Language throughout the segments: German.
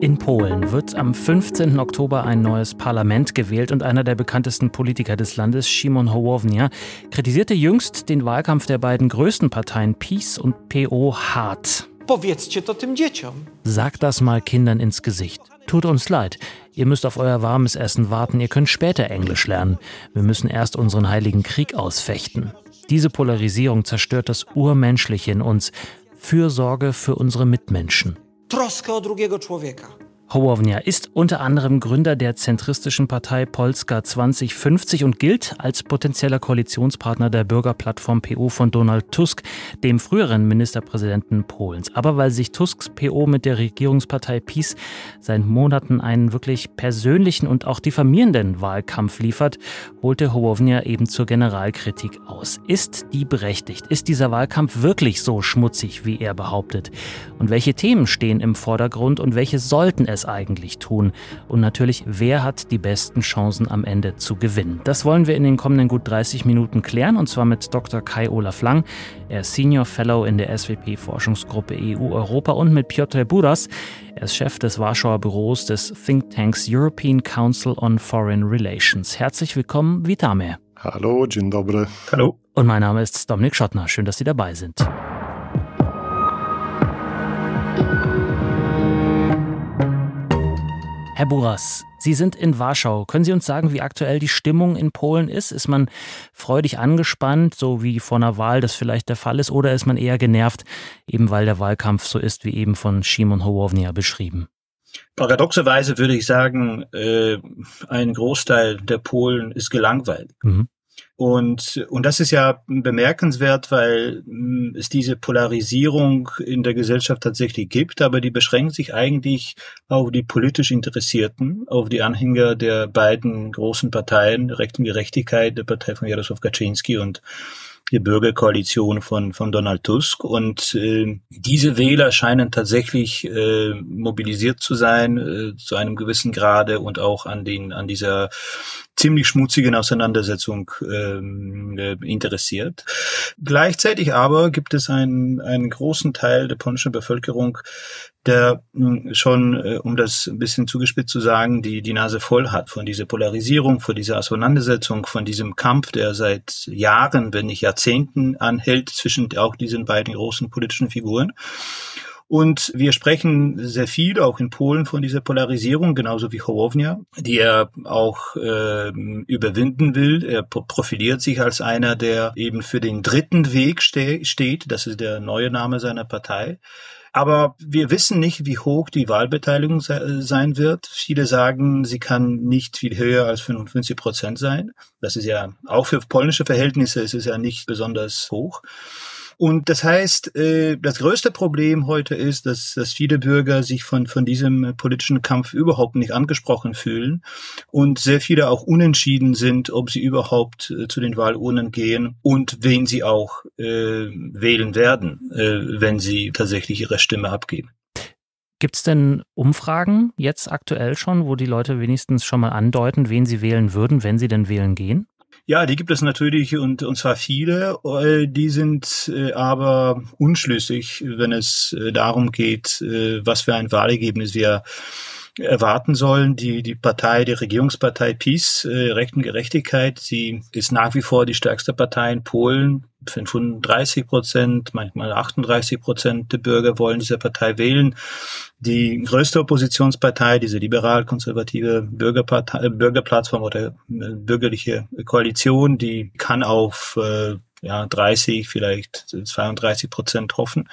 In Polen wird am 15. Oktober ein neues Parlament gewählt und einer der bekanntesten Politiker des Landes, Szymon Hołownia, kritisierte jüngst den Wahlkampf der beiden größten Parteien PiS und PO hart. Powiedzcie to tym dzieciom. Sagt das mal Kindern ins Gesicht. Tut uns leid. Ihr müsst auf euer warmes Essen warten. Ihr könnt später Englisch lernen. Wir müssen erst unseren heiligen Krieg ausfechten. Diese Polarisierung zerstört das Urmenschliche in uns. Fürsorge für unsere Mitmenschen. Troskę o drugiego człowieka. Hołownia ist unter anderem Gründer der zentristischen Partei Polska 2050 und gilt als potenzieller Koalitionspartner der Bürgerplattform PO von Donald Tusk, dem früheren Ministerpräsidenten Polens. Aber weil sich Tusks PO mit der Regierungspartei PiS seit Monaten einen wirklich persönlichen und auch diffamierenden Wahlkampf liefert, holte Hołownia eben zur Generalkritik aus. Ist die berechtigt? Ist dieser Wahlkampf wirklich so schmutzig, wie er behauptet? Und welche Themen stehen im Vordergrund und welche sollten es es eigentlich tun? Und natürlich, wer hat die besten Chancen am Ende zu gewinnen? Das wollen wir in den kommenden gut 30 Minuten klären und zwar mit Dr. Kai Olaf Lang. Er ist Senior Fellow in der SWP-Forschungsgruppe EU-Europa und mit Piotr Buras. Er ist Chef des Warschauer Büros des Thinktanks European Council on Foreign Relations. Herzlich willkommen, Witame. Hallo, dzień dobry. Hallo. Und mein Name ist Dominik Schottner. Schön, dass Sie dabei sind. Herr Buras, Sie sind in Warschau. Können Sie uns sagen, wie aktuell die Stimmung in Polen ist? Ist man freudig angespannt, so wie vor einer Wahl das vielleicht der Fall ist, oder ist man eher genervt, eben weil der Wahlkampf so ist, wie eben von Szymon Hołownia beschrieben? Paradoxerweise würde ich sagen, äh, ein Großteil der Polen ist gelangweilt. Mhm. Und, und das ist ja bemerkenswert, weil hm, es diese Polarisierung in der Gesellschaft tatsächlich gibt, aber die beschränkt sich eigentlich auf die politisch Interessierten, auf die Anhänger der beiden großen Parteien, Recht und Gerechtigkeit, der Partei von Jaroslaw Kaczynski und die Bürgerkoalition von, von Donald Tusk. Und äh, diese Wähler scheinen tatsächlich äh, mobilisiert zu sein, äh, zu einem gewissen Grade und auch an den, an dieser ziemlich schmutzigen Auseinandersetzung ähm, äh, interessiert. Gleichzeitig aber gibt es einen, einen großen Teil der polnischen Bevölkerung, der hm, schon, äh, um das ein bisschen zugespitzt zu sagen, die, die Nase voll hat von dieser Polarisierung, von dieser Auseinandersetzung, von diesem Kampf, der seit Jahren, wenn nicht Jahrzehnten anhält zwischen auch diesen beiden großen politischen Figuren. Und wir sprechen sehr viel auch in Polen von dieser Polarisierung, genauso wie Hołownia, die er auch äh, überwinden will. Er profiliert sich als einer, der eben für den dritten Weg ste steht. Das ist der neue Name seiner Partei. Aber wir wissen nicht, wie hoch die Wahlbeteiligung se sein wird. Viele sagen, sie kann nicht viel höher als 55 Prozent sein. Das ist ja auch für polnische Verhältnisse ist es ja nicht besonders hoch. Und das heißt, äh, das größte Problem heute ist, dass, dass viele Bürger sich von, von diesem politischen Kampf überhaupt nicht angesprochen fühlen und sehr viele auch unentschieden sind, ob sie überhaupt äh, zu den Wahlurnen gehen und wen sie auch äh, wählen werden, äh, wenn sie tatsächlich ihre Stimme abgeben. Gibt es denn Umfragen jetzt aktuell schon, wo die Leute wenigstens schon mal andeuten, wen sie wählen würden, wenn sie denn wählen gehen? Ja, die gibt es natürlich und, und zwar viele. Äh, die sind äh, aber unschlüssig, wenn es äh, darum geht, was für ein Wahlergebnis wir erwarten sollen. Die, die Partei, die Regierungspartei PiS, äh, Recht und Gerechtigkeit, sie ist nach wie vor die stärkste Partei in Polen. 35 Prozent, manchmal 38 Prozent der Bürger wollen diese Partei wählen. Die größte Oppositionspartei, diese liberal-konservative Bürgerpartei, Bürgerplattform oder äh, bürgerliche Koalition, die kann auf äh, ja, 30, vielleicht 32 Prozent hoffen.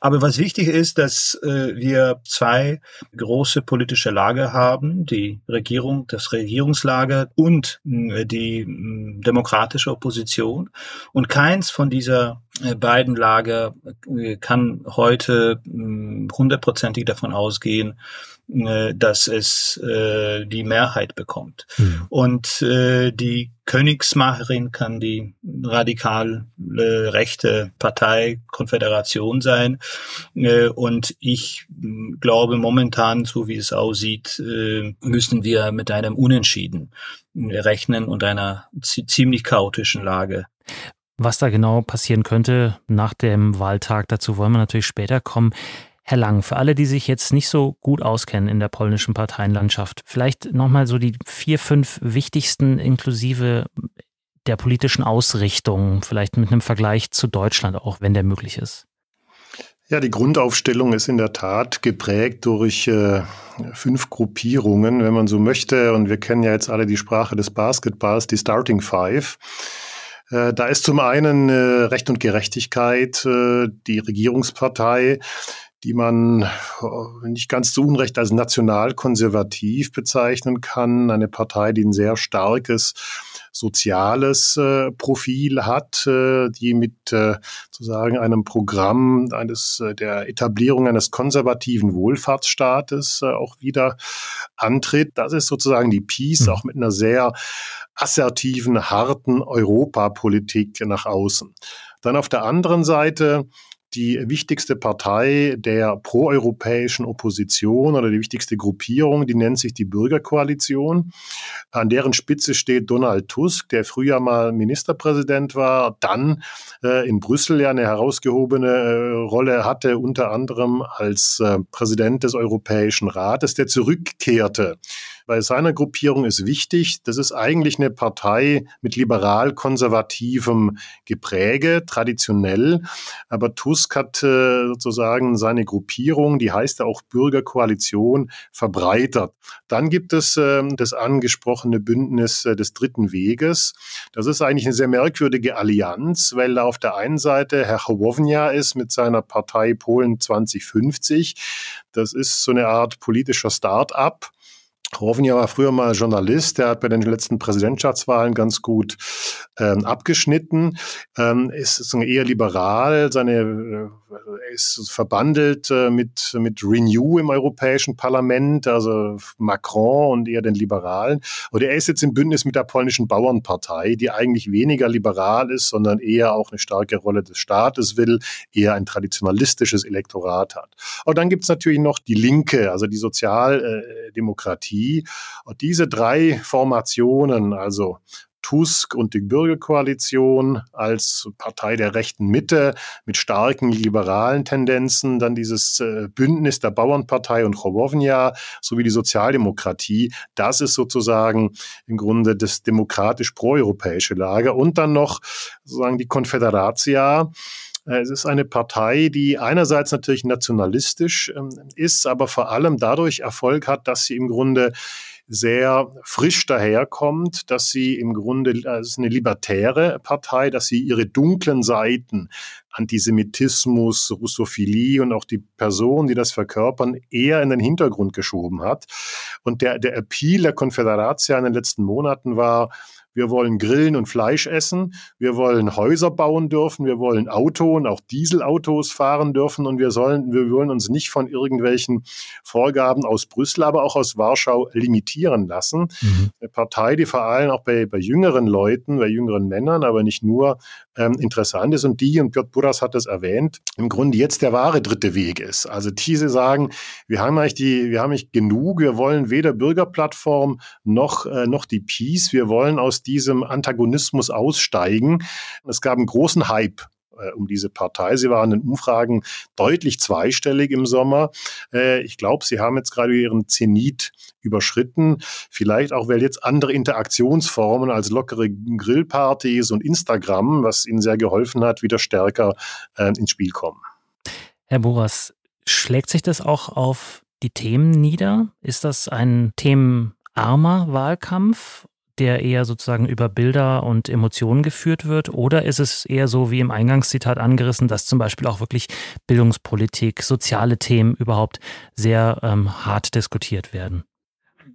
Aber was wichtig ist, dass äh, wir zwei große politische Lager haben, die Regierung, das Regierungslager und äh, die äh, demokratische Opposition. Und keins von dieser beiden Lager äh, kann heute hundertprozentig davon ausgehen, äh, dass es äh, die Mehrheit bekommt. Mhm. Und äh, die Königsmacherin kann die radikal äh, rechte Partei Konföderation sein. Äh, und ich glaube momentan, so wie es aussieht, äh, müssen wir mit einem Unentschieden rechnen und einer ziemlich chaotischen Lage. Was da genau passieren könnte nach dem Wahltag, dazu wollen wir natürlich später kommen. Herr Lang, für alle, die sich jetzt nicht so gut auskennen in der polnischen Parteienlandschaft, vielleicht nochmal so die vier, fünf wichtigsten inklusive der politischen Ausrichtung, vielleicht mit einem Vergleich zu Deutschland auch, wenn der möglich ist. Ja, die Grundaufstellung ist in der Tat geprägt durch äh, fünf Gruppierungen, wenn man so möchte. Und wir kennen ja jetzt alle die Sprache des Basketballs, die Starting Five. Äh, da ist zum einen äh, Recht und Gerechtigkeit, äh, die Regierungspartei, die man nicht ganz zu Unrecht als nationalkonservativ bezeichnen kann. Eine Partei, die ein sehr starkes soziales äh, Profil hat, äh, die mit äh, sozusagen einem Programm eines äh, der Etablierung eines konservativen Wohlfahrtsstaates äh, auch wieder antritt. Das ist sozusagen die Peace, mhm. auch mit einer sehr assertiven, harten Europapolitik nach außen. Dann auf der anderen Seite die wichtigste Partei der proeuropäischen Opposition oder die wichtigste Gruppierung, die nennt sich die Bürgerkoalition. An deren Spitze steht Donald Tusk, der früher mal Ministerpräsident war, dann äh, in Brüssel ja eine herausgehobene äh, Rolle hatte, unter anderem als äh, Präsident des Europäischen Rates, der zurückkehrte bei seiner Gruppierung ist wichtig, das ist eigentlich eine Partei mit liberal-konservativem Gepräge, traditionell. Aber Tusk hat äh, sozusagen seine Gruppierung, die heißt ja auch Bürgerkoalition, verbreitert. Dann gibt es äh, das angesprochene Bündnis äh, des Dritten Weges. Das ist eigentlich eine sehr merkwürdige Allianz, weil da auf der einen Seite Herr Hołownia ist mit seiner Partei Polen 2050. Das ist so eine Art politischer Start-up. Rovnia war früher mal Journalist, der hat bei den letzten Präsidentschaftswahlen ganz gut ähm, abgeschnitten, ähm, ist, ist eher liberal, seine, äh, ist verbandelt äh, mit, mit Renew im Europäischen Parlament, also Macron und eher den Liberalen. Und er ist jetzt im Bündnis mit der polnischen Bauernpartei, die eigentlich weniger liberal ist, sondern eher auch eine starke Rolle des Staates will, eher ein traditionalistisches Elektorat hat. Und dann gibt es natürlich noch die Linke, also die Sozialdemokratie Demokratie. Und diese drei Formationen, also Tusk und die Bürgerkoalition als Partei der rechten Mitte mit starken liberalen Tendenzen, dann dieses äh, Bündnis der Bauernpartei und Chowownia sowie die Sozialdemokratie. Das ist sozusagen im Grunde das demokratisch proeuropäische Lager. Und dann noch sozusagen die Konfederatia, es ist eine Partei, die einerseits natürlich nationalistisch ähm, ist, aber vor allem dadurch Erfolg hat, dass sie im Grunde sehr frisch daherkommt, dass sie im Grunde als eine libertäre Partei, dass sie ihre dunklen Seiten, Antisemitismus, Russophilie und auch die Personen, die das verkörpern, eher in den Hintergrund geschoben hat. Und der, der Appeal der Konföderation in den letzten Monaten war, wir wollen grillen und Fleisch essen. Wir wollen Häuser bauen dürfen. Wir wollen Auto und auch Dieselautos fahren dürfen. Und wir sollen, wir wollen uns nicht von irgendwelchen Vorgaben aus Brüssel, aber auch aus Warschau limitieren lassen. Mhm. Eine Partei, die vor allem auch bei, bei jüngeren Leuten, bei jüngeren Männern, aber nicht nur, ähm, interessant ist. Und die, und Piotr Buras hat es erwähnt, im Grunde jetzt der wahre dritte Weg ist. Also diese sagen, wir haben eigentlich die, wir haben nicht genug. Wir wollen weder Bürgerplattform noch, äh, noch die Peace. Wir wollen aus diesem Antagonismus aussteigen. Es gab einen großen Hype äh, um diese Partei. Sie waren in Umfragen deutlich zweistellig im Sommer. Äh, ich glaube, sie haben jetzt gerade ihren Zenit überschritten. Vielleicht auch, weil jetzt andere Interaktionsformen als lockere Grillpartys und Instagram, was ihnen sehr geholfen hat, wieder stärker äh, ins Spiel kommen. Herr Boras, schlägt sich das auch auf die Themen nieder? Ist das ein themenarmer Wahlkampf der eher sozusagen über Bilder und Emotionen geführt wird? Oder ist es eher so wie im Eingangszitat angerissen, dass zum Beispiel auch wirklich Bildungspolitik, soziale Themen überhaupt sehr ähm, hart diskutiert werden?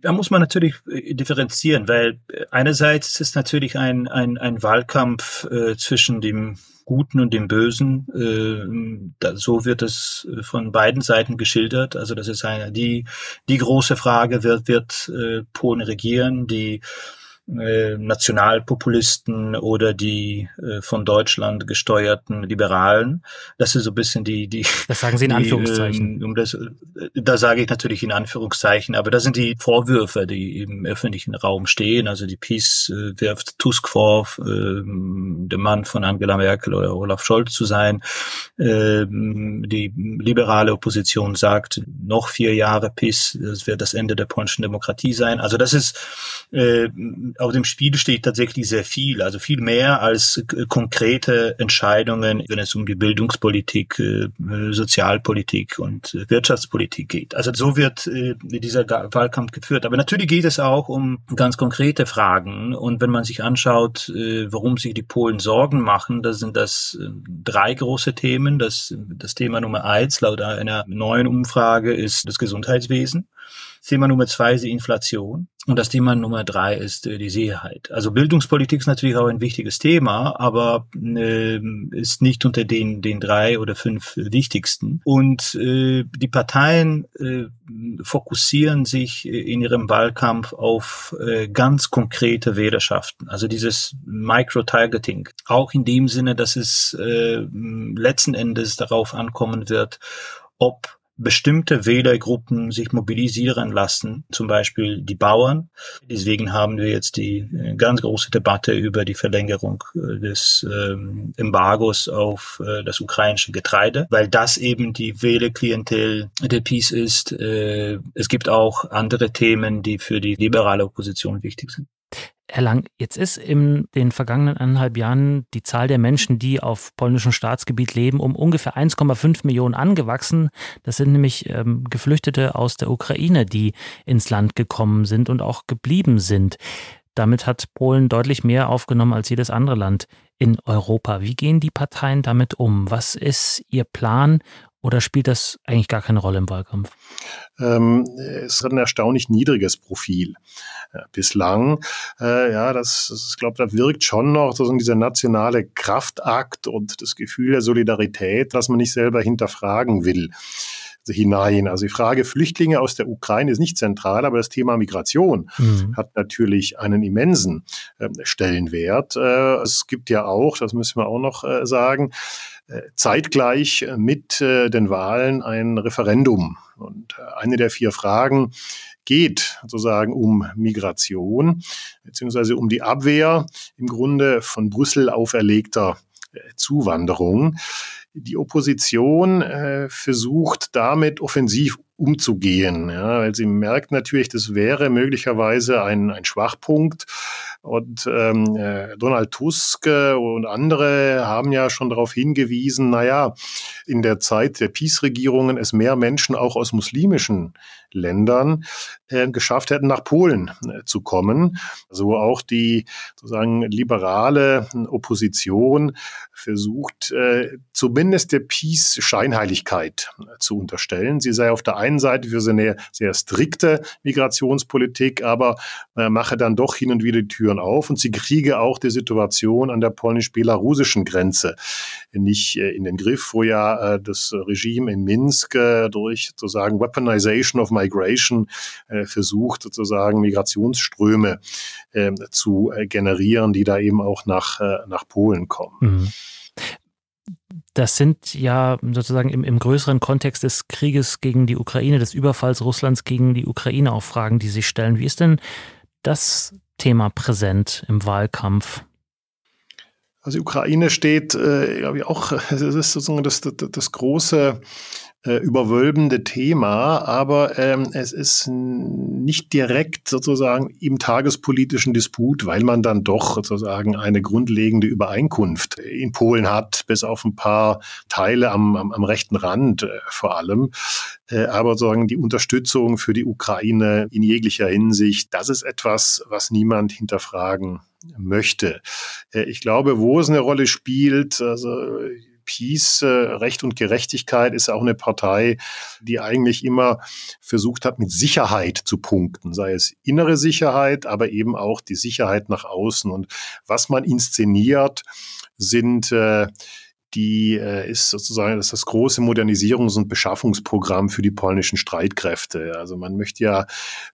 Da muss man natürlich äh, differenzieren, weil äh, einerseits ist natürlich ein, ein, ein Wahlkampf äh, zwischen dem Guten und dem Bösen. Äh, da, so wird es von beiden Seiten geschildert. Also das ist eine, die, die große Frage, wird, wird äh, Polen regieren, die äh, Nationalpopulisten oder die äh, von Deutschland gesteuerten Liberalen. Das ist so ein bisschen die, die. Das sagen Sie in Anführungszeichen. Die, um das, da sage ich natürlich in Anführungszeichen, aber das sind die Vorwürfe, die im öffentlichen Raum stehen. Also die Peace äh, wirft Tusk vor, äh, der Mann von Angela Merkel oder Olaf Scholz zu sein. Äh, die liberale Opposition sagt, noch vier Jahre Peace, das wird das Ende der polnischen Demokratie sein. Also das ist äh, auf dem Spiel steht tatsächlich sehr viel, also viel mehr als konkrete Entscheidungen, wenn es um die Bildungspolitik, äh, Sozialpolitik und Wirtschaftspolitik geht. Also so wird äh, dieser Wahlkampf geführt. Aber natürlich geht es auch um ganz konkrete Fragen. Und wenn man sich anschaut, äh, warum sich die Polen Sorgen machen, da sind das drei große Themen. Das, das Thema Nummer eins laut einer neuen Umfrage ist das Gesundheitswesen. Thema Nummer zwei ist die Inflation. Und das Thema Nummer drei ist äh, die Sicherheit. Also Bildungspolitik ist natürlich auch ein wichtiges Thema, aber äh, ist nicht unter den, den drei oder fünf wichtigsten. Und äh, die Parteien äh, fokussieren sich in ihrem Wahlkampf auf äh, ganz konkrete Wählerschaften. Also dieses Micro-Targeting. Auch in dem Sinne, dass es äh, letzten Endes darauf ankommen wird, ob bestimmte Wählergruppen sich mobilisieren lassen, zum Beispiel die Bauern. Deswegen haben wir jetzt die äh, ganz große Debatte über die Verlängerung äh, des ähm, Embargos auf äh, das ukrainische Getreide, weil das eben die Wählerklientel der Peace ist. Äh, es gibt auch andere Themen, die für die liberale Opposition wichtig sind. Herr Lang, jetzt ist in den vergangenen eineinhalb Jahren die Zahl der Menschen, die auf polnischem Staatsgebiet leben, um ungefähr 1,5 Millionen angewachsen. Das sind nämlich ähm, Geflüchtete aus der Ukraine, die ins Land gekommen sind und auch geblieben sind. Damit hat Polen deutlich mehr aufgenommen als jedes andere Land in Europa. Wie gehen die Parteien damit um? Was ist ihr Plan oder spielt das eigentlich gar keine Rolle im Wahlkampf? Ähm, es hat ein erstaunlich niedriges Profil äh, bislang. Äh, ja, das, das ich glaube, da wirkt schon noch so dieser nationale Kraftakt und das Gefühl der Solidarität, dass man nicht selber hinterfragen will hinein. Also die Frage Flüchtlinge aus der Ukraine ist nicht zentral, aber das Thema Migration mhm. hat natürlich einen immensen äh, Stellenwert. Äh, es gibt ja auch, das müssen wir auch noch äh, sagen, äh, zeitgleich mit den Wahlen ein Referendum. Und eine der vier Fragen geht sozusagen um Migration, beziehungsweise um die Abwehr im Grunde von Brüssel auferlegter Zuwanderung. Die Opposition äh, versucht damit offensiv umzugehen, ja, weil sie merkt natürlich, das wäre möglicherweise ein, ein Schwachpunkt. Und ähm, äh, Donald Tusk äh, und andere haben ja schon darauf hingewiesen, naja, in der Zeit der Peace-Regierungen es mehr Menschen auch aus muslimischen Ländern äh, geschafft hätten, nach Polen äh, zu kommen. So auch die sozusagen liberale Opposition versucht, äh, zumindest der Peace Scheinheiligkeit äh, zu unterstellen. Sie sei auf der einen Seite für eine sehr strikte Migrationspolitik, aber äh, mache dann doch hin und wieder die Türen auf und sie kriege auch die Situation an der polnisch-belarusischen Grenze nicht äh, in den Griff, wo ja das Regime in Minsk durch sozusagen Weaponization of Migration äh, versucht, sozusagen Migrationsströme äh, zu äh, generieren, die da eben auch nach, äh, nach Polen kommen. Mhm. Das sind ja sozusagen im, im, größeren Kontext des Krieges gegen die Ukraine, des Überfalls Russlands gegen die Ukraine auch Fragen, die sich stellen. Wie ist denn das Thema präsent im Wahlkampf? Also die Ukraine steht, äh, glaube ich, auch, es ist sozusagen das, das, das große äh, überwölbende Thema, aber ähm, es ist nicht direkt sozusagen im tagespolitischen Disput, weil man dann doch sozusagen eine grundlegende Übereinkunft in Polen hat, bis auf ein paar Teile am, am, am rechten Rand äh, vor allem. Äh, aber sozusagen die Unterstützung für die Ukraine in jeglicher Hinsicht, das ist etwas, was niemand hinterfragen möchte. Äh, ich glaube, wo es eine Rolle spielt, also Peace, äh, Recht und Gerechtigkeit ist auch eine Partei, die eigentlich immer versucht hat, mit Sicherheit zu punkten, sei es innere Sicherheit, aber eben auch die Sicherheit nach außen. Und was man inszeniert, sind äh, die äh, ist sozusagen das, das große Modernisierungs- und Beschaffungsprogramm für die polnischen Streitkräfte. Also man möchte ja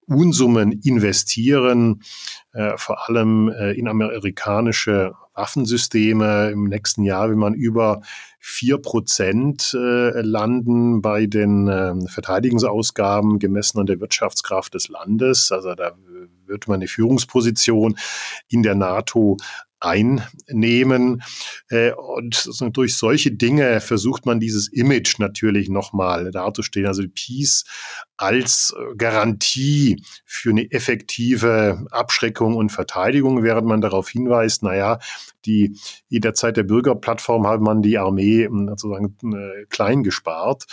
Unsummen investieren, vor allem in amerikanische Waffensysteme. Im nächsten Jahr will man über vier Prozent äh, landen bei den äh, Verteidigungsausgaben gemessen an der Wirtschaftskraft des Landes. Also da wird man eine Führungsposition in der NATO einnehmen. Äh, und durch solche Dinge versucht man dieses Image natürlich nochmal darzustellen. Also Peace als äh, Garantie für eine effektive Abschreckung und Verteidigung, während man darauf hinweist, naja, die, in der Bürgerplattform hat man die Armee hm, sozusagen äh, klein gespart.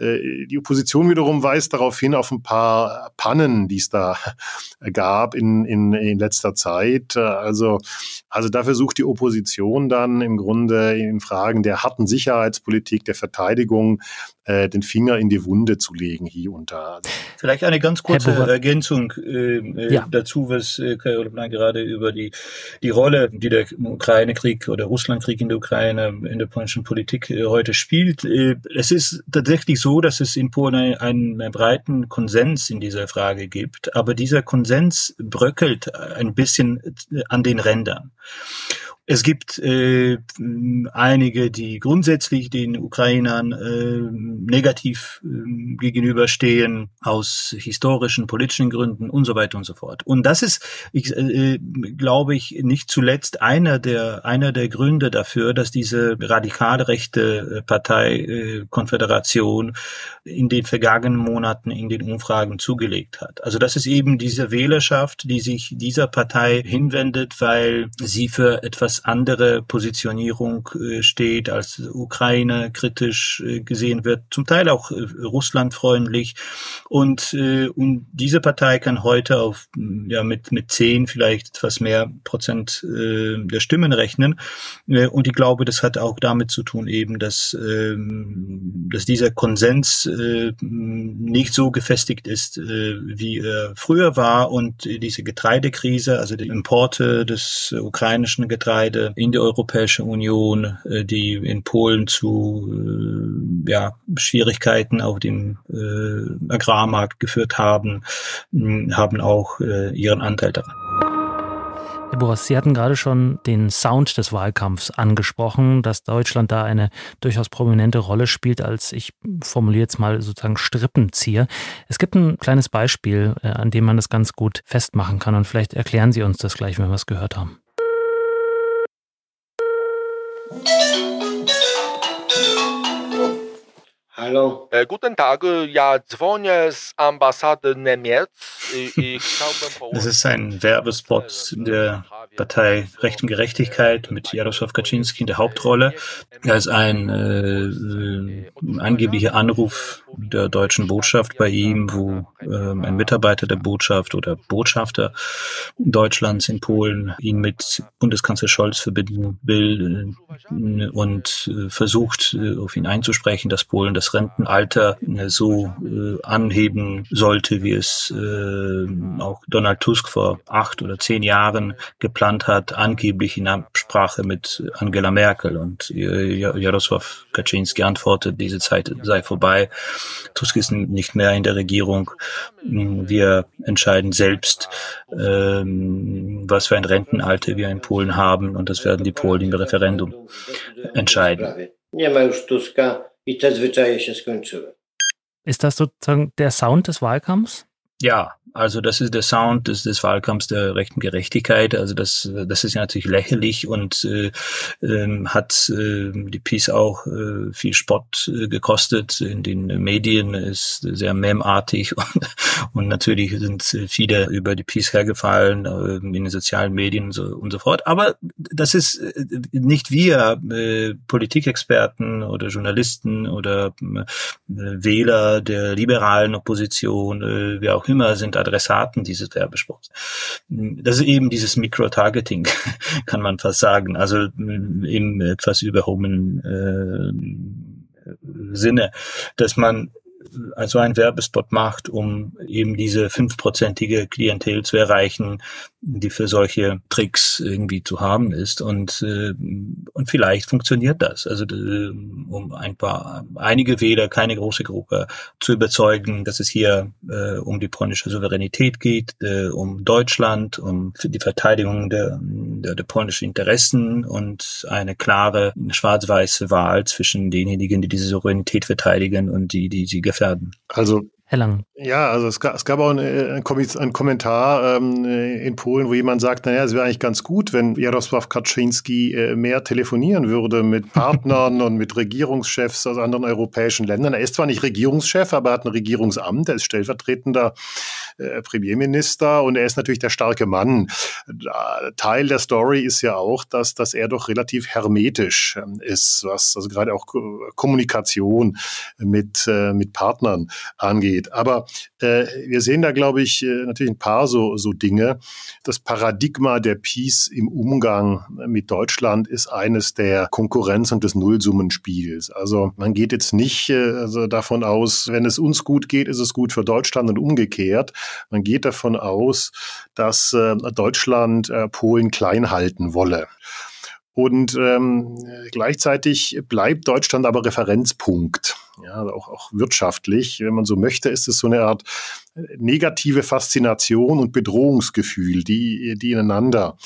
Die Opposition wiederum weist darauf hin auf ein paar Pannen, die es da gab in, in, in letzter Zeit. Also, also da versucht die Opposition dann im Grunde in Fragen der harten Sicherheitspolitik, der Verteidigung äh, den Finger in die Wunde zu legen hier und da. Vielleicht eine ganz kurze Ergänzung äh, äh, ja. dazu, was äh, Karol gerade über die, die Rolle, die der Ukraine-Krieg oder Russland-Krieg in der Ukraine in der polnischen Politik äh, heute spielt. Äh, es ist tatsächlich so, dass es in Polen einen, einen breiten Konsens in dieser Frage gibt, aber dieser Konsens bröckelt ein bisschen an den Rändern. Es gibt äh, einige, die grundsätzlich den Ukrainern äh, negativ äh, gegenüberstehen, aus historischen, politischen Gründen und so weiter und so fort. Und das ist, ich, äh, glaube ich, nicht zuletzt einer der, einer der Gründe dafür, dass diese radikal rechte Partei äh, Konföderation in den vergangenen Monaten in den Umfragen zugelegt hat. Also das ist eben diese Wählerschaft, die sich dieser Partei hinwendet, weil sie für etwas andere Positionierung äh, steht, als Ukraine kritisch äh, gesehen wird, zum Teil auch äh, Russland freundlich. Und, und diese Partei kann heute auf, ja, mit, mit zehn, vielleicht etwas mehr Prozent der Stimmen rechnen. Und ich glaube, das hat auch damit zu tun eben, dass, ähm, dass dieser Konsens nicht so gefestigt ist, wie er früher war und diese Getreidekrise, also die Importe des ukrainischen Getreides, Getreide in die Europäische Union, äh, die in Polen zu äh, ja, Schwierigkeiten auf dem äh, Agrarmarkt geführt haben, haben auch ihren Anteil daran. Herr Boras, Sie hatten gerade schon den Sound des Wahlkampfs angesprochen, dass Deutschland da eine durchaus prominente Rolle spielt als, ich formuliere jetzt mal sozusagen Strippenzieher. Es gibt ein kleines Beispiel, an dem man das ganz gut festmachen kann und vielleicht erklären Sie uns das gleich, wenn wir es gehört haben. Halo. E, guten Tag, ja dzwonię z ambasady Niemiec. Es ist ein Werbespot der Partei Recht und Gerechtigkeit mit Jaroslaw Kaczynski in der Hauptrolle. Er ist ein äh, äh, angeblicher Anruf der deutschen Botschaft bei ihm, wo äh, ein Mitarbeiter der Botschaft oder Botschafter Deutschlands in Polen ihn mit Bundeskanzler Scholz verbinden will äh, und äh, versucht, äh, auf ihn einzusprechen, dass Polen das Rentenalter so anheben sollte, wie es auch Donald Tusk vor acht oder zehn Jahren geplant hat, angeblich in Absprache mit Angela Merkel. Und Jaroslaw Kaczynski antwortet, diese Zeit sei vorbei. Tusk ist nicht mehr in der Regierung. Wir entscheiden selbst, ähm, was für ein Rentenalter wir in Polen haben. Und das werden die Polen im Referendum entscheiden. Ist das sozusagen der Sound des Wahlkampfs? Ja, also das ist der Sound des, des Wahlkampfs der rechten Gerechtigkeit. Also das, das ist natürlich lächerlich und äh, äh, hat äh, die Peace auch äh, viel Spott äh, gekostet. In den Medien ist sehr memartig und, und natürlich sind viele über die Peace hergefallen äh, in den sozialen Medien und so, und so fort. Aber das ist äh, nicht wir äh, Politikexperten oder Journalisten oder äh, Wähler der liberalen Opposition, äh, wie auch immer, sind Adressaten dieses Werbespots. Das ist eben dieses Micro-Targeting, kann man fast sagen. Also im etwas überhomenen äh, Sinne, dass man also ein Werbespot macht, um eben diese fünfprozentige Klientel zu erreichen, die für solche Tricks irgendwie zu haben ist. Und, äh, und vielleicht funktioniert das. Also äh, um ein paar, einige Wähler, keine große Gruppe, zu überzeugen, dass es hier äh, um die polnische Souveränität geht, äh, um Deutschland, um die Verteidigung der, der, der polnischen Interessen und eine klare schwarz-weiße Wahl zwischen denjenigen, die diese Souveränität verteidigen und die, die sie gefährden. Also Herr Lang. Ja, also es gab, es gab auch einen, einen Kommentar ähm, in Polen, wo jemand sagt, naja, es wäre eigentlich ganz gut, wenn Jarosław Kaczynski äh, mehr telefonieren würde mit Partnern und mit Regierungschefs aus anderen europäischen Ländern. Er ist zwar nicht Regierungschef, aber er hat ein Regierungsamt, er ist stellvertretender äh, Premierminister und er ist natürlich der starke Mann. Teil der Story ist ja auch, dass, dass er doch relativ hermetisch ähm, ist, was also gerade auch Kommunikation mit, äh, mit Partnern angeht geht. Aber wir sehen da, glaube ich, äh, natürlich ein paar so, so Dinge. Das Paradigma der Peace im Umgang mit Deutschland ist eines der Konkurrenz und des Nullsummenspiels. Also man geht jetzt nicht äh, also davon aus, wenn es uns gut geht, ist es gut für Deutschland und umgekehrt. Man geht davon aus, dass äh, Deutschland äh, Polen klein halten wolle. Und ähm, gleichzeitig bleibt Deutschland aber Referenzpunkt, ja, auch, auch wirtschaftlich. Wenn man so möchte, ist es so eine Art äh, negative Faszination und Bedrohungsgefühl, die, die ineinander,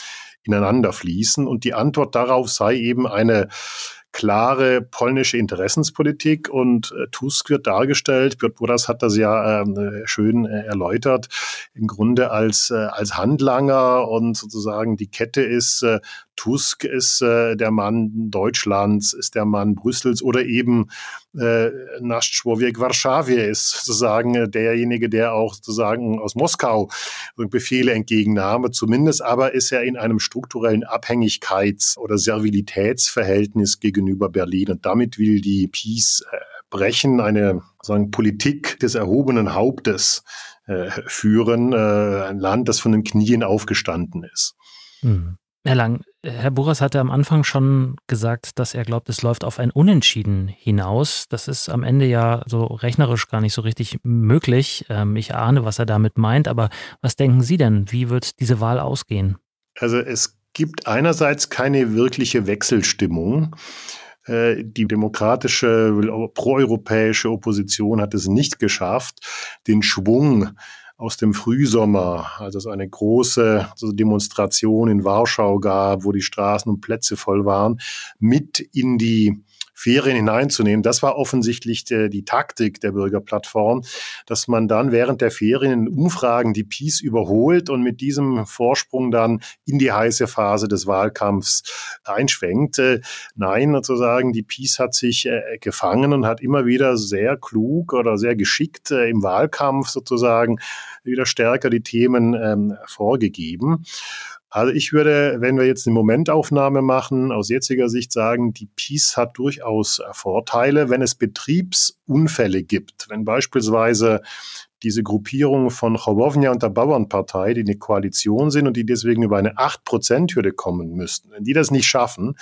ineinander fließen. Und die Antwort darauf sei eben eine klare polnische Interessenspolitik und äh, Tusk wird dargestellt, Björn Bodas hat das ja äh, schön äh, erläutert, im Grunde als, äh, als Handlanger und sozusagen die Kette ist äh, Tusk ist der Mann Deutschlands, ist der Mann Brüssels oder eben äh, Nasz Warszawie ist sozusagen äh, derjenige, der auch sozusagen aus Moskau Befehle entgegennahm. Zumindest aber ist er in einem strukturellen Abhängigkeits- oder Servilitätsverhältnis gegenüber Berlin. Und damit will die Peace äh, brechen, eine sagen, Politik des erhobenen Hauptes äh, führen, äh, ein Land, das von den Knien aufgestanden ist. Mhm. Herr Lang, Herr Buras hatte am Anfang schon gesagt, dass er glaubt, es läuft auf ein Unentschieden hinaus. Das ist am Ende ja so rechnerisch gar nicht so richtig möglich. Ähm, ich ahne, was er damit meint, aber was denken Sie denn? Wie wird diese Wahl ausgehen? Also es gibt einerseits keine wirkliche Wechselstimmung. Äh, die demokratische, proeuropäische Opposition hat es nicht geschafft, den Schwung aus dem Frühsommer, als es eine große Demonstration in Warschau gab, wo die Straßen und Plätze voll waren, mit in die Ferien hineinzunehmen. Das war offensichtlich der, die Taktik der Bürgerplattform, dass man dann während der Ferien in Umfragen die Peace überholt und mit diesem Vorsprung dann in die heiße Phase des Wahlkampfs einschwenkt. Äh, nein, sozusagen, die Peace hat sich äh, gefangen und hat immer wieder sehr klug oder sehr geschickt äh, im Wahlkampf sozusagen wieder stärker die Themen ähm, vorgegeben. Also ich würde, wenn wir jetzt eine Momentaufnahme machen, aus jetziger Sicht sagen, die Peace hat durchaus Vorteile, wenn es Betriebsunfälle gibt. Wenn beispielsweise diese Gruppierung von Chowownia und der Bauernpartei, die eine Koalition sind und die deswegen über eine 8%-Hürde kommen müssten, wenn die das nicht schaffen,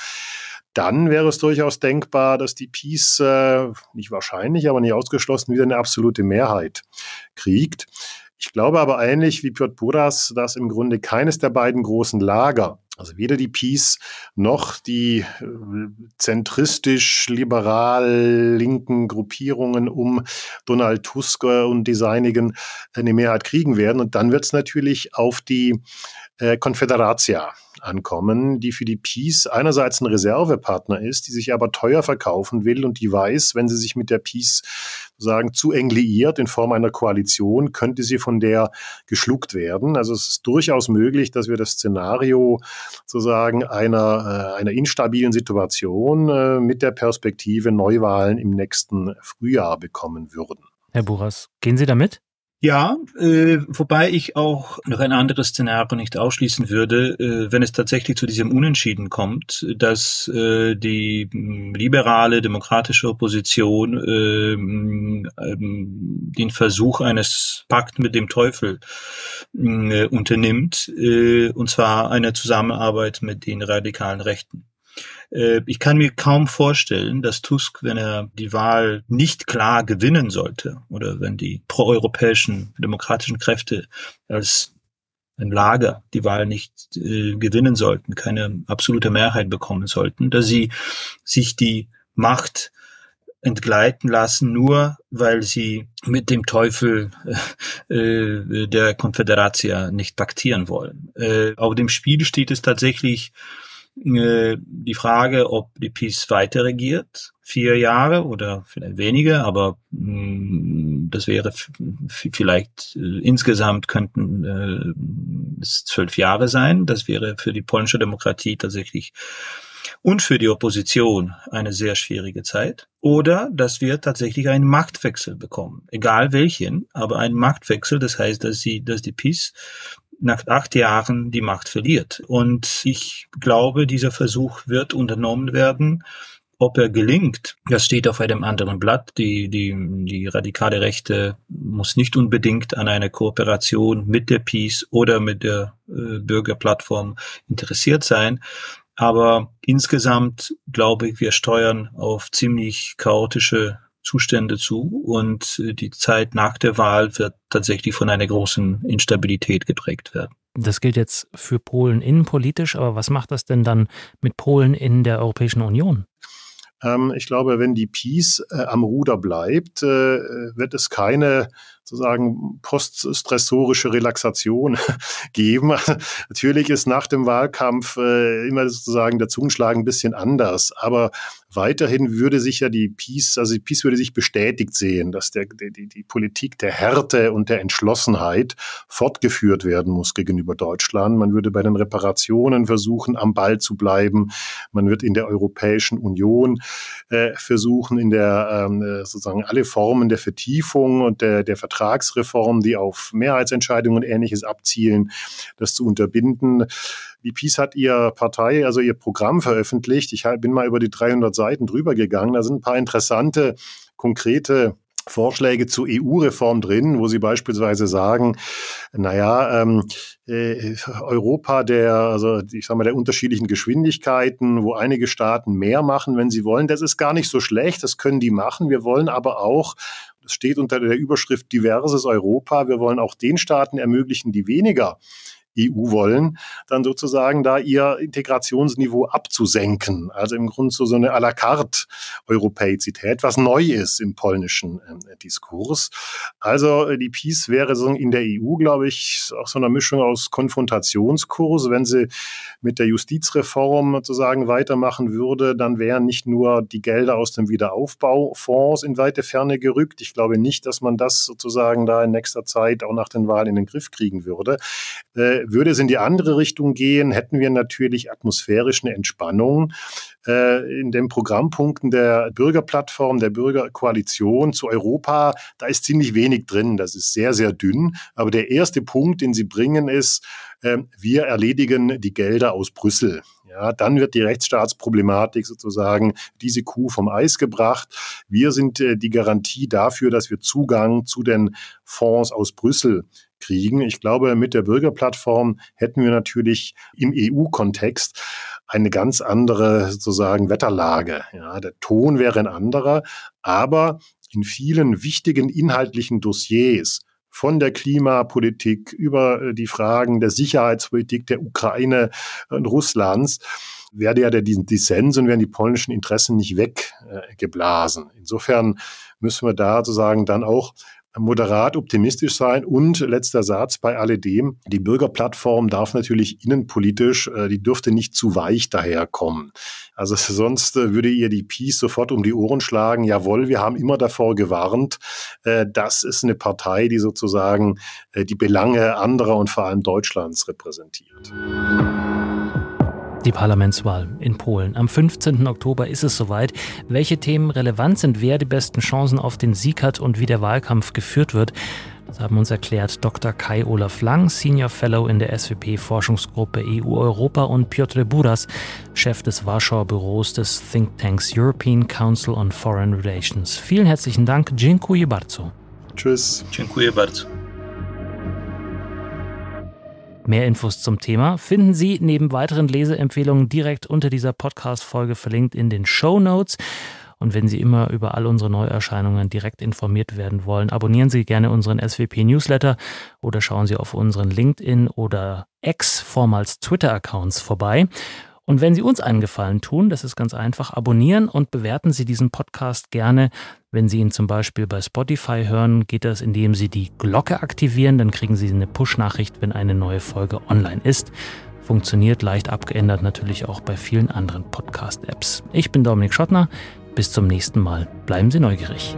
dann wäre es durchaus denkbar, dass die Peace, äh, nicht wahrscheinlich, aber nicht ausgeschlossen, wieder eine absolute Mehrheit kriegt. Ich glaube aber ähnlich wie Piotr Buras, dass im Grunde keines der beiden großen Lager, also weder die Peace noch die äh, zentristisch liberal linken Gruppierungen um Donald Tusk und die seinigen eine Mehrheit kriegen werden. Und dann wird es natürlich auf die äh, Konfederatia ankommen, die für die Peace einerseits ein Reservepartner ist, die sich aber teuer verkaufen will und die weiß, wenn sie sich mit der Peace sagen zu eng liiert in Form einer Koalition, könnte sie von der geschluckt werden. Also es ist durchaus möglich, dass wir das Szenario sozusagen einer, äh, einer instabilen Situation äh, mit der Perspektive Neuwahlen im nächsten Frühjahr bekommen würden. Herr Buras, gehen Sie damit? Ja, äh, wobei ich auch noch ein anderes Szenario nicht ausschließen würde, äh, wenn es tatsächlich zu diesem Unentschieden kommt, dass äh, die liberale demokratische Opposition äh, hm, ähm, den Versuch eines Pakt mit dem Teufel äh, unternimmt, äh, und zwar eine Zusammenarbeit mit den radikalen Rechten. Äh, ich kann mir kaum vorstellen, dass Tusk, wenn er die Wahl nicht klar gewinnen sollte oder wenn die proeuropäischen demokratischen Kräfte als ein Lager die Wahl nicht äh, gewinnen sollten, keine absolute Mehrheit bekommen sollten, dass sie sich die Macht entgleiten lassen, nur weil sie mit dem Teufel äh, äh, der Konföderatia nicht paktieren wollen. Äh, auf dem Spiel steht es tatsächlich die Frage, ob die Peace weiter regiert, vier Jahre oder vielleicht weniger, aber mm, das wäre vielleicht äh, insgesamt könnten äh, es zwölf Jahre sein. Das wäre für die polnische Demokratie tatsächlich und für die Opposition eine sehr schwierige Zeit. Oder dass wir tatsächlich einen Machtwechsel bekommen, egal welchen, aber einen Machtwechsel. Das heißt, dass sie, dass die PiS nach acht Jahren die Macht verliert. Und ich glaube, dieser Versuch wird unternommen werden. Ob er gelingt, das steht auf einem anderen Blatt. Die, die, die radikale Rechte muss nicht unbedingt an einer Kooperation mit der Peace oder mit der äh, Bürgerplattform interessiert sein. Aber insgesamt glaube ich, wir steuern auf ziemlich chaotische Zustände zu und äh, die Zeit nach der Wahl wird tatsächlich von einer großen Instabilität geprägt werden. Das gilt jetzt für Polen innenpolitisch, aber was macht das denn dann mit Polen in der Europäischen Union? Ähm, ich glaube, wenn die Peace äh, am Ruder bleibt, äh, wird es keine sozusagen poststressorische Relaxation geben. Natürlich ist nach dem Wahlkampf äh, immer sozusagen der Zungenschlag ein bisschen anders, aber weiterhin würde sich ja die Peace, also die Peace würde sich bestätigt sehen, dass der, die, die Politik der Härte und der Entschlossenheit fortgeführt werden muss gegenüber Deutschland. Man würde bei den Reparationen versuchen, am Ball zu bleiben. Man wird in der Europäischen Union äh, versuchen, in der ähm, äh, sozusagen alle Formen der Vertiefung und der, der Vertrags Vertragsreformen, die auf Mehrheitsentscheidungen und ähnliches abzielen, das zu unterbinden. Die Peace hat ihr Partei, also ihr Programm veröffentlicht. Ich bin mal über die 300 Seiten drüber gegangen. Da sind ein paar interessante, konkrete Vorschläge zur EU-Reform drin, wo sie beispielsweise sagen, naja, ähm, äh, Europa der, also ich sag mal, der unterschiedlichen Geschwindigkeiten, wo einige Staaten mehr machen, wenn sie wollen, das ist gar nicht so schlecht, das können die machen. Wir wollen aber auch das steht unter der Überschrift diverses Europa. Wir wollen auch den Staaten ermöglichen, die weniger EU wollen, dann sozusagen da ihr Integrationsniveau abzusenken. Also im Grunde so, so eine à la carte Europäizität, was neu ist im polnischen äh, Diskurs. Also äh, die Peace wäre so in der EU, glaube ich, auch so eine Mischung aus Konfrontationskurs. Wenn sie mit der Justizreform sozusagen weitermachen würde, dann wären nicht nur die Gelder aus dem Wiederaufbaufonds in weite Ferne gerückt. Ich glaube nicht, dass man das sozusagen da in nächster Zeit auch nach den Wahlen in den Griff kriegen würde. Äh, würde es in die andere Richtung gehen, hätten wir natürlich atmosphärisch eine Entspannung. Äh, in den Programmpunkten der Bürgerplattform, der Bürgerkoalition zu Europa, da ist ziemlich wenig drin. Das ist sehr, sehr dünn. Aber der erste Punkt, den sie bringen, ist, äh, wir erledigen die Gelder aus Brüssel. Ja, dann wird die Rechtsstaatsproblematik sozusagen diese Kuh vom Eis gebracht. Wir sind äh, die Garantie dafür, dass wir Zugang zu den Fonds aus Brüssel kriegen. Ich glaube, mit der Bürgerplattform hätten wir natürlich im EU-Kontext eine ganz andere sozusagen Wetterlage. Ja, der Ton wäre ein anderer, aber in vielen wichtigen inhaltlichen Dossiers von der Klimapolitik über äh, die Fragen der Sicherheitspolitik der Ukraine und Russlands werde ja der Dissens und werden die polnischen Interessen nicht weggeblasen. Insofern müssen wir da sozusagen dann auch moderat optimistisch sein. Und letzter Satz bei alledem, die Bürgerplattform darf natürlich innenpolitisch, äh, die dürfte nicht zu weich daherkommen. Also sonst äh, würde ihr die Peace sofort um die Ohren schlagen. Jawohl, wir haben immer davor gewarnt. Äh, das ist eine Partei, die sozusagen die Belange anderer und vor allem Deutschlands repräsentiert. Die Parlamentswahl in Polen. Am 15. Oktober ist es soweit. Welche Themen relevant sind, wer die besten Chancen auf den Sieg hat und wie der Wahlkampf geführt wird, das haben uns erklärt Dr. Kai Olaf Lang, Senior Fellow in der SWP-Forschungsgruppe EU-Europa und Piotr Buras, Chef des Warschauer Büros des Thinktanks European Council on Foreign Relations. Vielen herzlichen Dank. Dziękuję bardzo. Tschüss. Dziękuję bardzo. Mehr Infos zum Thema finden Sie neben weiteren Leseempfehlungen direkt unter dieser Podcast-Folge verlinkt in den Show Notes. Und wenn Sie immer über all unsere Neuerscheinungen direkt informiert werden wollen, abonnieren Sie gerne unseren SWP Newsletter oder schauen Sie auf unseren LinkedIn oder X, vormals Twitter-Accounts vorbei. Und wenn Sie uns einen Gefallen tun, das ist ganz einfach, abonnieren und bewerten Sie diesen Podcast gerne. Wenn Sie ihn zum Beispiel bei Spotify hören, geht das, indem Sie die Glocke aktivieren. Dann kriegen Sie eine Push-Nachricht, wenn eine neue Folge online ist. Funktioniert leicht abgeändert natürlich auch bei vielen anderen Podcast-Apps. Ich bin Dominik Schottner. Bis zum nächsten Mal. Bleiben Sie neugierig.